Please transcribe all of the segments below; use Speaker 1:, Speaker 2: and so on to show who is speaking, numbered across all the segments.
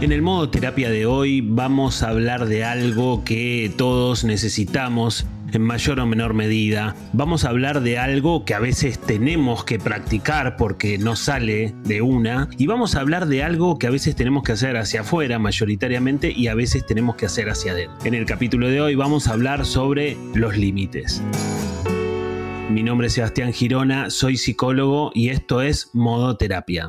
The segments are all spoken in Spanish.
Speaker 1: En el modo terapia de hoy vamos a hablar de algo que todos necesitamos en mayor o menor medida. Vamos a hablar de algo que a veces tenemos que practicar porque no sale de una. Y vamos a hablar de algo que a veces tenemos que hacer hacia afuera mayoritariamente y a veces tenemos que hacer hacia adentro. En el capítulo de hoy vamos a hablar sobre los límites. Mi nombre es Sebastián Girona, soy psicólogo y esto es Modo Terapia.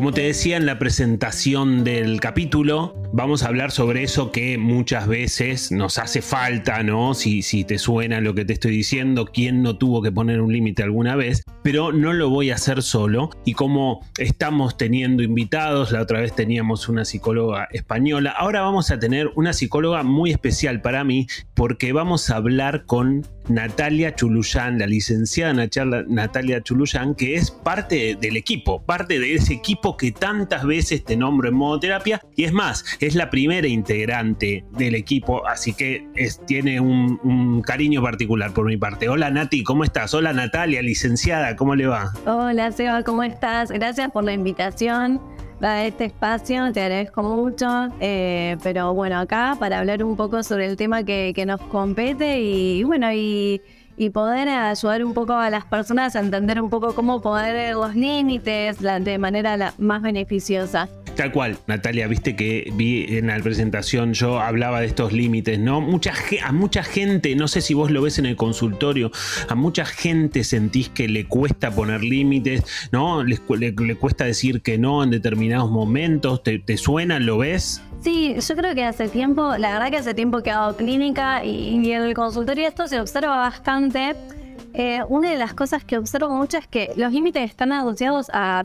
Speaker 1: Como te decía en la presentación del capítulo, vamos a hablar sobre eso que muchas veces nos hace falta, ¿no? Si, si te suena lo que te estoy diciendo, quién no tuvo que poner un límite alguna vez, pero no lo voy a hacer solo. Y como estamos teniendo invitados, la otra vez teníamos una psicóloga española, ahora vamos a tener una psicóloga muy especial para mí porque vamos a hablar con Natalia Chuluyán, la licenciada Natalia Chuluyán, que es parte del equipo, parte de ese equipo que tantas veces te nombro en modo terapia. Y es más, es la primera integrante del equipo, así que tiene un, un cariño particular por mi parte. Hola Nati, ¿cómo estás? Hola Natalia, licenciada, ¿cómo le va?
Speaker 2: Hola Seba, ¿cómo estás? Gracias por la invitación a este espacio, te agradezco mucho. Eh, pero bueno, acá para hablar un poco sobre el tema que, nos compete y bueno, y, y, poder ayudar un poco a las personas a entender un poco cómo poder los límites de manera más beneficiosa.
Speaker 1: Tal cual, Natalia, viste que vi en la presentación, yo hablaba de estos límites, ¿no? Mucha, a mucha gente, no sé si vos lo ves en el consultorio, a mucha gente sentís que le cuesta poner límites, ¿no? Le, cuesta decir que no en determinados momentos, ¿te, suena? ¿Lo ves?
Speaker 2: Sí, yo creo que hace tiempo, la verdad que hace tiempo que hago clínica y, en el consultorio esto se observa bastante. Eh, una de las cosas que observo mucho es que los límites están asociados a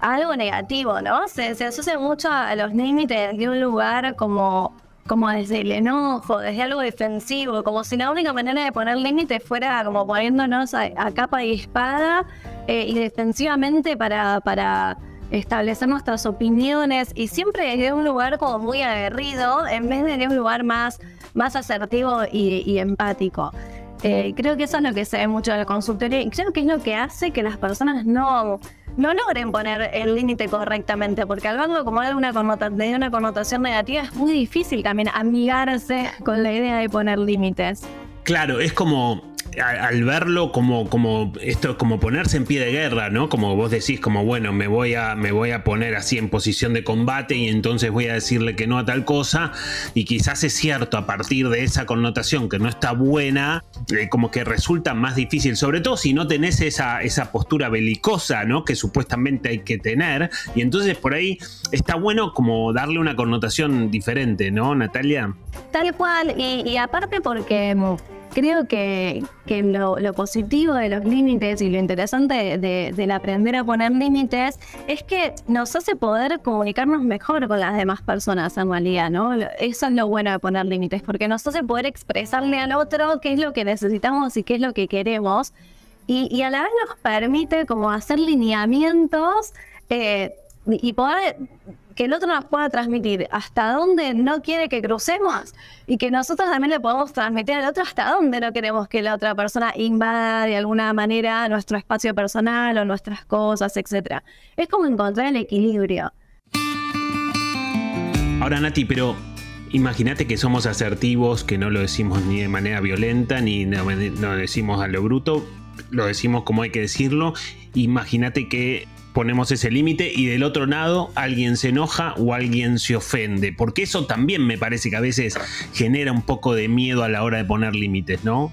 Speaker 2: algo negativo, ¿no? Se, asocia mucho a los límites de un lugar como, como desde el enojo, desde algo defensivo, como si la única manera de poner límites fuera como poniéndonos a, capa y espada eh, y defensivamente para, para establecer nuestras opiniones y siempre desde un lugar como muy aguerrido en vez de un lugar más, más asertivo y, empático. Eh, creo que eso es lo que se ve mucho en el consultorio y creo que es lo que hace que las personas no, no logren poner el límite correctamente, porque al verlo como de una, de una connotación negativa es muy difícil también amigarse con la idea de poner límites.
Speaker 1: Claro, es como al verlo como, como esto, como ponerse en pie de guerra, ¿no? Como vos decís, como bueno, me voy a, me voy a poner así en posición de combate y entonces voy a decirle que no a tal cosa. Y quizás es cierto, a partir de esa connotación que no está buena, eh, como que resulta más difícil, sobre todo si no tenés esa, esa postura belicosa, ¿no? Que supuestamente hay que tener. Y entonces por ahí está bueno como darle una connotación diferente, ¿no, Natalia?
Speaker 2: Tal cual, y, y aparte porque creo que, lo, positivo de los límites y lo interesante de, del aprender a poner límites es que nos hace poder comunicarnos mejor con las demás personas en realidad, ¿no? Eso es lo bueno de poner límites, porque nos hace poder expresarle al otro qué es lo que necesitamos y qué es lo que queremos. Y, a la vez nos permite como hacer lineamientos eh, y poder que el otro nos pueda transmitir hasta dónde no quiere que crucemos y que nosotros también le podemos transmitir al otro hasta dónde no queremos que la otra persona invada de alguna manera nuestro espacio personal o nuestras cosas, etc. Es como encontrar el equilibrio.
Speaker 1: Ahora, Nati, pero Imagínate que somos asertivos, que no lo decimos ni de manera violenta, ni no, no, decimos a lo bruto, lo decimos como hay que decirlo. Imagínate que ponemos ese límite y del otro lado alguien se enoja o alguien se ofende, porque eso también me parece que a veces genera un poco de miedo a la hora de poner límites, ¿no?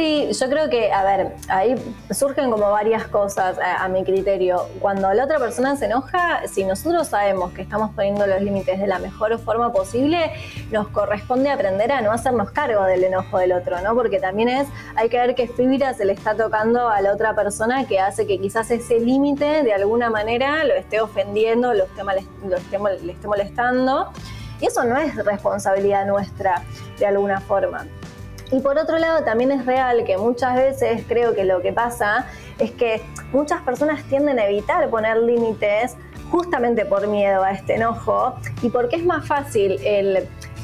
Speaker 3: Sí, yo creo que, a ver, ahí surgen como varias cosas a, mi criterio. Cuando la otra persona se enoja, si nosotros sabemos que estamos poniendo los límites de la mejor forma posible, nos corresponde aprender a no hacernos cargo del enojo del otro, ¿no? Porque también es, hay que ver qué fibra se le está tocando a la otra persona que hace que quizás ese límite de alguna manera lo esté ofendiendo, lo esté, lo esté, le esté molestando. Y eso no es responsabilidad nuestra de alguna forma. Y por otro lado, también es real que muchas veces creo que lo que pasa es que muchas personas tienden a evitar poner límites justamente por miedo a este enojo y porque es más fácil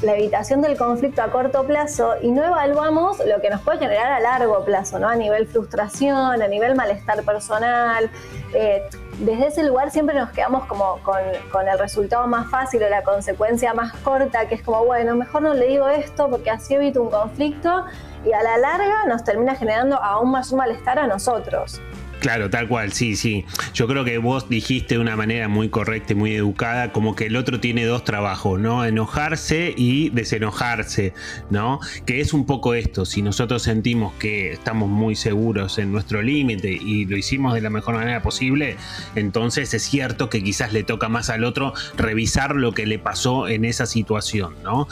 Speaker 3: la evitación del conflicto a corto plazo y no evaluamos lo que nos puede generar a largo plazo, ¿no? A nivel frustración, a nivel malestar personal. Eh, desde ese lugar siempre nos quedamos como con, con, el resultado más fácil o la consecuencia más corta, que es como, bueno, mejor no le digo esto porque así evito un conflicto y a la larga nos termina generando aún más malestar a nosotros.
Speaker 1: Claro, tal cual, sí, sí. Yo creo que vos dijiste de una manera muy correcta y muy educada, como que el otro tiene dos trabajos, ¿no? Enojarse y desenojarse, ¿no? Que es un poco esto, si nosotros sentimos que estamos muy seguros en nuestro límite y lo hicimos de la mejor manera posible, entonces es cierto que quizás le toca más al otro revisar lo que le pasó en esa situación, ¿no?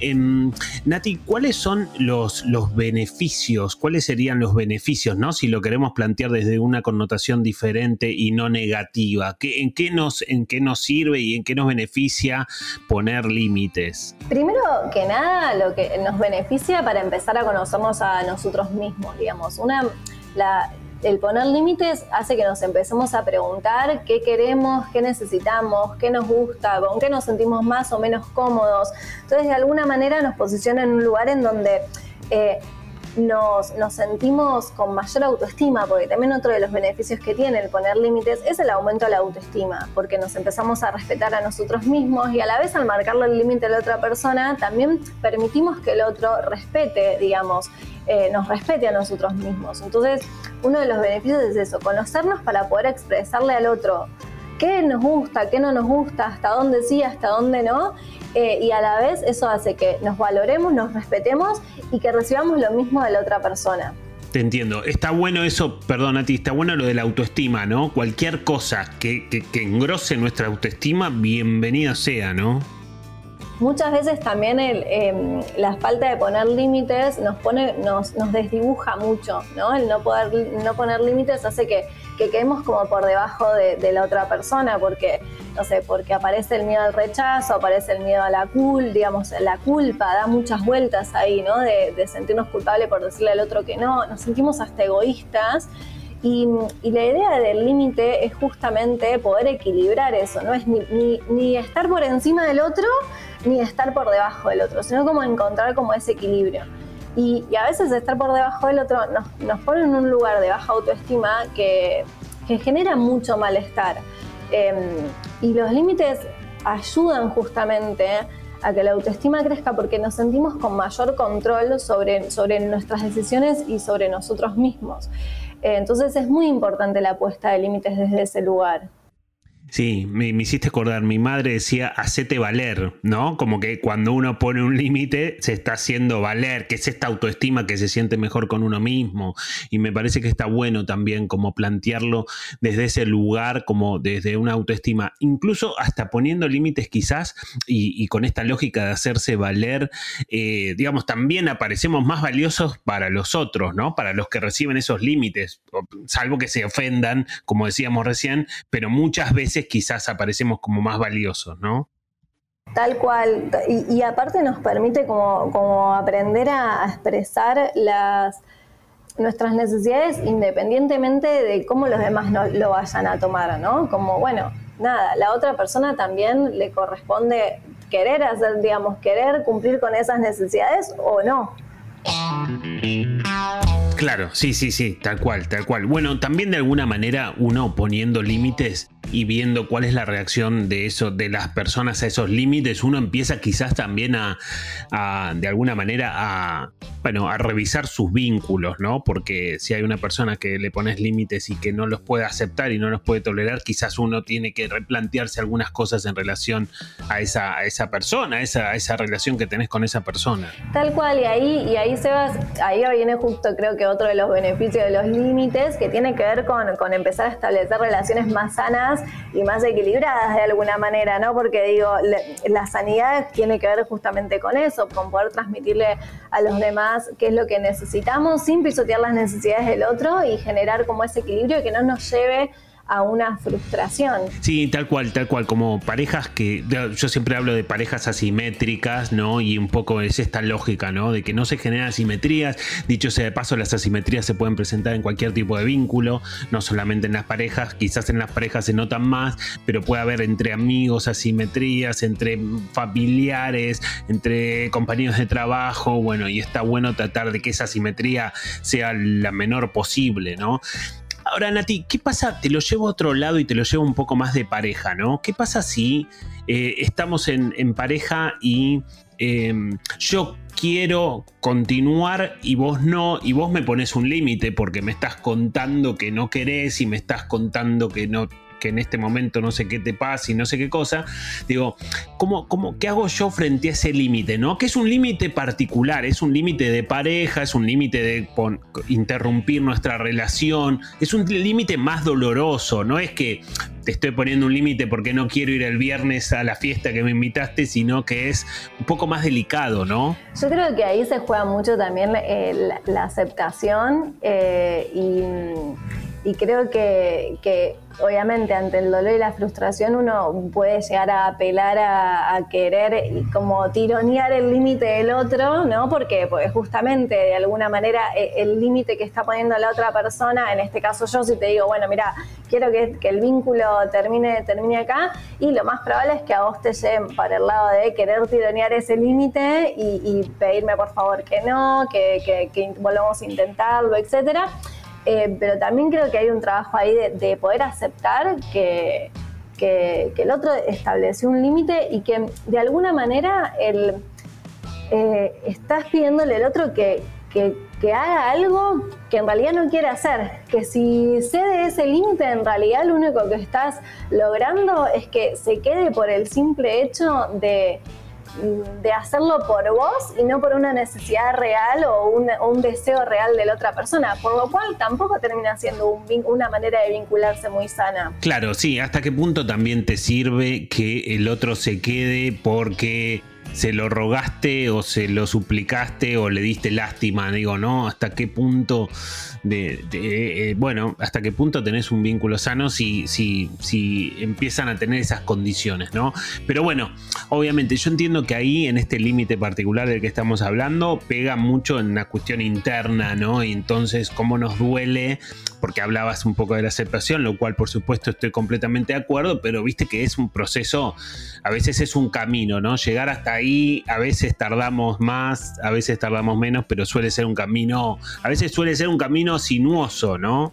Speaker 1: Em, Nati, ¿cuáles son los, los beneficios? ¿Cuáles serían los beneficios, ¿no? Si lo queremos plantear desde un una connotación diferente y no negativa? ¿Qué, en, qué nos, ¿En qué nos sirve y en qué nos beneficia poner límites?
Speaker 3: Primero que nada, lo que nos beneficia para empezar a conocernos a nosotros mismos, digamos. Una, el poner límites hace que nos empecemos a preguntar qué queremos, qué necesitamos, qué nos gusta, con qué nos sentimos más o menos cómodos. Entonces, de alguna manera nos posiciona en un lugar en donde eh, nos, sentimos con mayor autoestima, porque también otro de los beneficios que tiene el poner límites es el aumento de la autoestima, porque nos empezamos a respetar a nosotros mismos y a la vez al marcarle el límite a la otra persona, también permitimos que el otro respete, digamos, eh, nos respete a nosotros mismos. Entonces, uno de los beneficios es eso, conocernos para poder expresarle al otro qué nos gusta, qué no nos gusta, hasta dónde sí, hasta dónde no, eh, y a la vez eso hace que nos valoremos, nos respetemos y que recibamos lo mismo de la otra persona.
Speaker 1: Te entiendo. Está bueno eso, perdón a ti, está bueno lo de la autoestima, ¿no? Cualquier cosa que, que, engrose nuestra autoestima, bienvenida sea, ¿no?
Speaker 3: Muchas veces también em, la falta de poner límites nos pone, nos, nos desdibuja mucho, ¿no? El no poder no poner límites hace que que quedemos como por debajo de, la otra persona, porque, no sé, porque aparece el miedo al rechazo, aparece el miedo a la culpa, digamos, la culpa, da muchas vueltas ahí, ¿no? De, sentirnos culpables por decirle al otro que no, nos sentimos hasta egoístas. Y, la idea del límite es justamente poder equilibrar eso, no es ni, ni, estar por encima del otro, ni estar por debajo del otro, sino como encontrar como ese equilibrio. Y, a veces estar por debajo del otro nos, pone en un lugar de baja autoestima que, genera mucho malestar. Em, y los límites ayudan justamente a que la autoestima crezca porque nos sentimos con mayor control sobre, sobre nuestras decisiones y sobre nosotros mismos. Eh, entonces es muy importante la puesta de límites desde ese lugar.
Speaker 1: Sí, me, hiciste acordar, mi madre decía, hacete valer, ¿no? Como que cuando uno pone un límite, se está haciendo valer, que es esta autoestima que se siente mejor con uno mismo. Y me parece que está bueno también como plantearlo desde ese lugar, como desde una autoestima, incluso hasta poniendo límites quizás, y, con esta lógica de hacerse valer, eh, digamos, también aparecemos más valiosos para los otros, ¿no? Para los que reciben esos límites, salvo que se ofendan, como decíamos recién, pero muchas veces quizás aparecemos como más valiosos, ¿no?
Speaker 3: Tal cual. Y, aparte nos permite como, aprender a, expresar las nuestras necesidades independientemente de cómo los demás no, lo vayan a tomar, ¿no? Como, bueno, nada, la otra persona también le corresponde querer hacer, digamos, querer cumplir con esas necesidades o no.
Speaker 1: Claro, sí, sí, sí, tal cual, tal cual. Bueno, también de alguna manera uno poniendo límites y viendo cuál es la reacción de eso, de las personas a esos límites, uno empieza quizás también a, de alguna manera, a, bueno, a revisar sus vínculos, ¿no? Porque si hay una persona que le pones límites y que no los puede aceptar y no los puede tolerar, quizás uno tiene que replantearse algunas cosas en relación a esa, a esa persona, a esa, esa relación que tenés con esa persona.
Speaker 3: Tal cual, y ahí, y ahí Sebas, ahí viene justo creo que otro de los beneficios de los límites, que tiene que ver con, con empezar a establecer relaciones más sanas y más equilibradas de alguna manera, ¿no? Porque digo, la sanidad tiene que ver justamente con eso, con poder transmitirle a los demás qué es lo que necesitamos sin pisotear las necesidades del otro y generar como ese equilibrio que no nos lleve a una frustración.
Speaker 1: Sí, tal cual, tal cual, como parejas que yo siempre hablo de parejas asimétricas, ¿no? Y un poco es esta lógica, ¿no? De que no se generan asimetrías, dicho sea de paso, las asimetrías se pueden presentar en cualquier tipo de vínculo, no solamente en las parejas, quizás en las parejas se notan más, pero puede haber entre amigos asimetrías, entre familiares, entre compañeros de trabajo, bueno, y está bueno tratar de que esa asimetría sea la menor posible, ¿no? Ahora, Nati, ¿qué pasa? Te lo llevo a otro lado y te lo llevo un poco más de pareja, ¿no? ¿Qué pasa si eh, estamos en, pareja y em, yo quiero continuar y vos no, y vos me pones un límite porque me estás contando que no querés y me estás contando que no en este momento no sé qué te pasa y no sé qué cosa, digo, ¿cómo, cómo, ¿qué hago yo frente a ese límite? ¿no? Que es un límite particular, es un límite de pareja, es un límite de interrumpir nuestra relación, es un límite más doloroso, no es que te estoy poniendo un límite porque no quiero ir el viernes a la fiesta que me invitaste, sino que es un poco más delicado, ¿no?
Speaker 3: Yo creo que ahí se juega mucho también la, aceptación eh, y y creo que, obviamente ante el dolor y la frustración uno puede llegar a apelar a, querer y como tironear el límite del otro, ¿no? Porque pues justamente de alguna manera e, el límite que está poniendo la otra persona, en este caso yo si te digo, bueno, mira, quiero que, el vínculo termine, termine acá y lo más probable es que a vos te lleven para el lado de querer tironear ese límite y, pedirme por favor que no, que, que, que volvamos a intentarlo, etcétera. Eh, pero también creo que hay un trabajo ahí de, poder aceptar que, el otro estableció un límite y que de alguna manera el, eh, estás pidiéndole al otro que, haga algo que en realidad no quiere hacer. Que si cede ese límite, en realidad lo único que estás logrando es que se quede por el simple hecho de de hacerlo por vos y no por una necesidad real o un, deseo real de la otra persona, por lo cual tampoco termina siendo una manera de vincularse muy sana.
Speaker 1: Claro, sí, hasta qué punto también te sirve que el otro se quede porque se lo rogaste o se lo suplicaste o le diste lástima, digo, ¿no? ¿Hasta qué punto de, eh, bueno, hasta qué punto tenés un vínculo sano si, si, si empiezan a tener esas condiciones, ¿no? Pero bueno, obviamente yo entiendo que ahí, en este límite particular del que estamos hablando, pega mucho en una cuestión interna, ¿no? Y entonces, cómo nos duele, porque hablabas un poco de la aceptación, lo cual por supuesto estoy completamente de acuerdo, pero viste que es un proceso, a veces es un camino, ¿no? Llegar hasta ahí, a veces tardamos más, a veces tardamos menos, pero suele ser un camino, a veces suele ser un camino sinuoso, ¿no?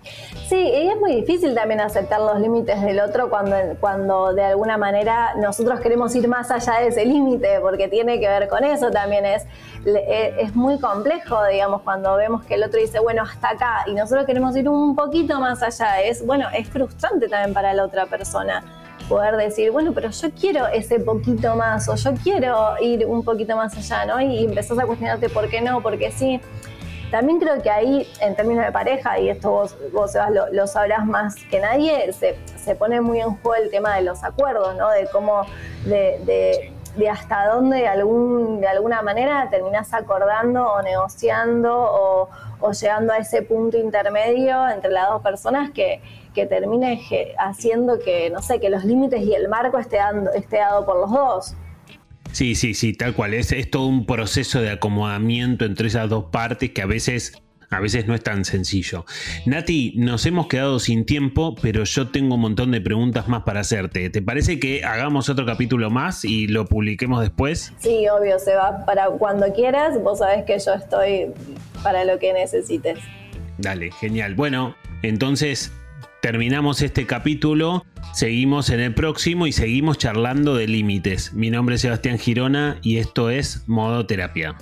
Speaker 3: Sí, y es muy difícil también aceptar los límites del otro cuando, cuando de alguna manera nosotros queremos ir más allá de ese límite, porque tiene que ver con eso también. Es, e, es muy complejo, digamos, cuando vemos que el otro dice, bueno, hasta acá, y nosotros queremos ir un poquito más allá. Es, bueno, es frustrante también para la otra persona poder decir, bueno, pero yo quiero ese poquito más, o yo quiero ir un poquito más allá, ¿no? Y empezás a cuestionarte por qué no, porque sí. También creo que ahí, en términos de pareja, y esto vos, vos lo, sabrás más que nadie, se, se, pone muy en juego el tema de los acuerdos, ¿no? De cómo, de, de, hasta dónde algún, de alguna manera terminás acordando o negociando o, llegando a ese punto intermedio entre las dos personas que, que termine haciendo que, no sé, que los límites y el marco esté, dando, esté dado por los dos.
Speaker 1: Sí, sí, sí, tal cual. Es, es todo un proceso de acomodamiento entre esas dos partes que a veces a veces no es tan sencillo. Nati, nos hemos quedado sin tiempo, pero yo tengo un montón de preguntas más para hacerte. ¿Te parece que hagamos otro capítulo más y lo publiquemos después?
Speaker 3: Sí, obvio, se va para cuando quieras. Vos sabés que yo estoy para lo que necesites.
Speaker 1: Dale, genial. Bueno, entonces terminamos este capítulo, seguimos en el próximo y seguimos charlando de límites. Mi nombre es Sebastián Girona y esto es Modo Terapia.